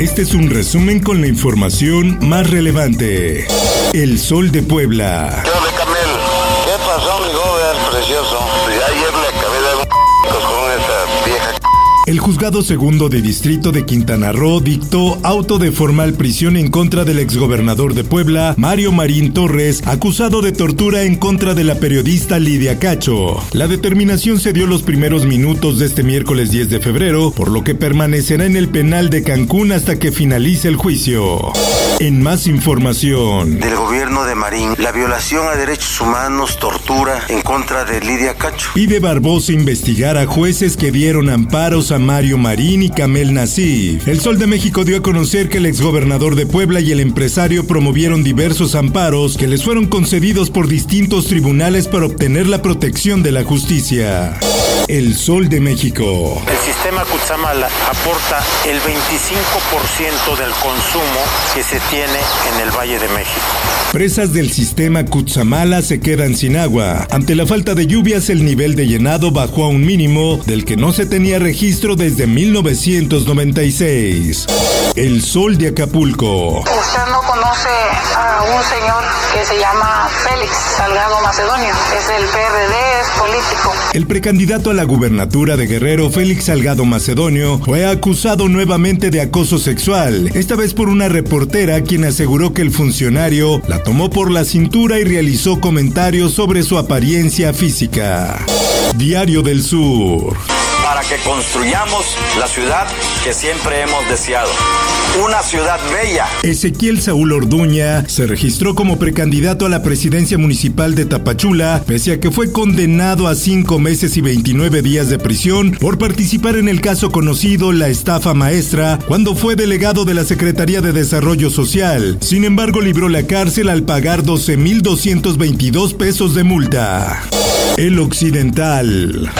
Este es un resumen con la información más relevante. El Sol de Puebla. El juzgado segundo de distrito de Quintana Roo dictó auto de formal prisión en contra del exgobernador de Puebla, Mario Marín Torres, acusado de tortura en contra de la periodista Lidia Cacho. La determinación se dio los primeros minutos de este miércoles 10 de febrero, por lo que permanecerá en el penal de Cancún hasta que finalice el juicio. En más información. del gobierno de Marín, la violación a derechos humanos, tortura en contra de Lidia Cacho. Pide Barbosa investigar a jueces que dieron amparos a Mario Marín y Camel Nasif. El Sol de México dio a conocer que el exgobernador de Puebla y el empresario promovieron diversos amparos que les fueron concedidos por distintos tribunales para obtener la protección de la justicia. El Sol de México. El sistema Kutsamala aporta el 25% del consumo que se tiene en el Valle de México. Presas del sistema Kutsamala se quedan sin agua. Ante la falta de lluvias, el nivel de llenado bajó a un mínimo del que no se tenía registro desde 1996. El Sol de Acapulco. Usted no conoce a un señor que se llama Félix Salgado Macedonio. Es el PRD, es político. El precandidato a la gubernatura de Guerrero, Félix Salgado Macedonio, fue acusado nuevamente de acoso sexual, esta vez por una reportera quien aseguró que el funcionario la tomó por la cintura y realizó comentarios sobre su apariencia física. Diario del Sur. Para que construyamos la ciudad que siempre hemos deseado. Una ciudad bella. Ezequiel Saúl Orduña se registró como precandidato a la presidencia municipal de Tapachula, pese a que fue condenado a cinco meses y 29 días de prisión por participar en el caso conocido La Estafa Maestra, cuando fue delegado de la Secretaría de Desarrollo Social. Sin embargo, libró la cárcel al pagar 12.222 pesos de multa. El Occidental.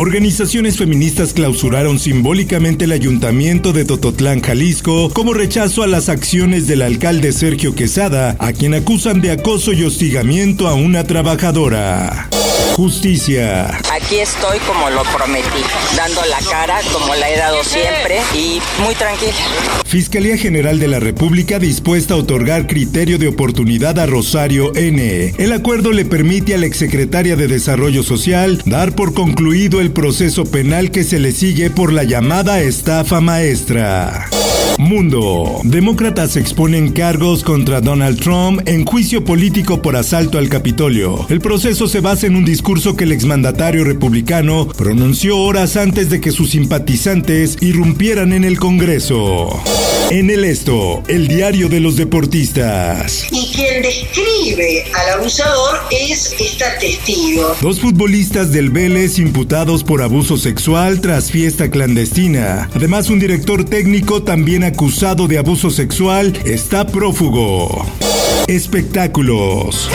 Organizaciones feministas clausuraron simbólicamente el ayuntamiento de Tototlán, Jalisco, como rechazo a las acciones del alcalde Sergio Quesada, a quien acusan de acoso y hostigamiento a una trabajadora. Justicia. Aquí estoy como lo prometí, dando la cara como la he dado siempre y muy tranquila. Fiscalía General de la República dispuesta a otorgar criterio de oportunidad a Rosario N. El acuerdo le permite a la exsecretaria de Desarrollo Social dar por concluido el proceso penal que se le sigue por la llamada estafa maestra. Mundo. Demócratas exponen cargos contra Donald Trump en juicio político por asalto al Capitolio. El proceso se basa en un discurso que el exmandatario republicano pronunció horas antes de que sus simpatizantes irrumpieran en el Congreso. En el esto, el diario de los deportistas. Quien describe al abusador es esta testigo. Dos futbolistas del Vélez imputados por abuso sexual tras fiesta clandestina. Además, un director técnico también acusado de abuso sexual está prófugo. Espectáculos.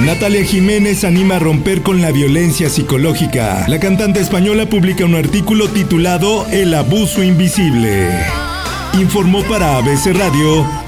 Natalia Jiménez anima a romper con la violencia psicológica. La cantante española publica un artículo titulado El abuso invisible. Informó para ABC Radio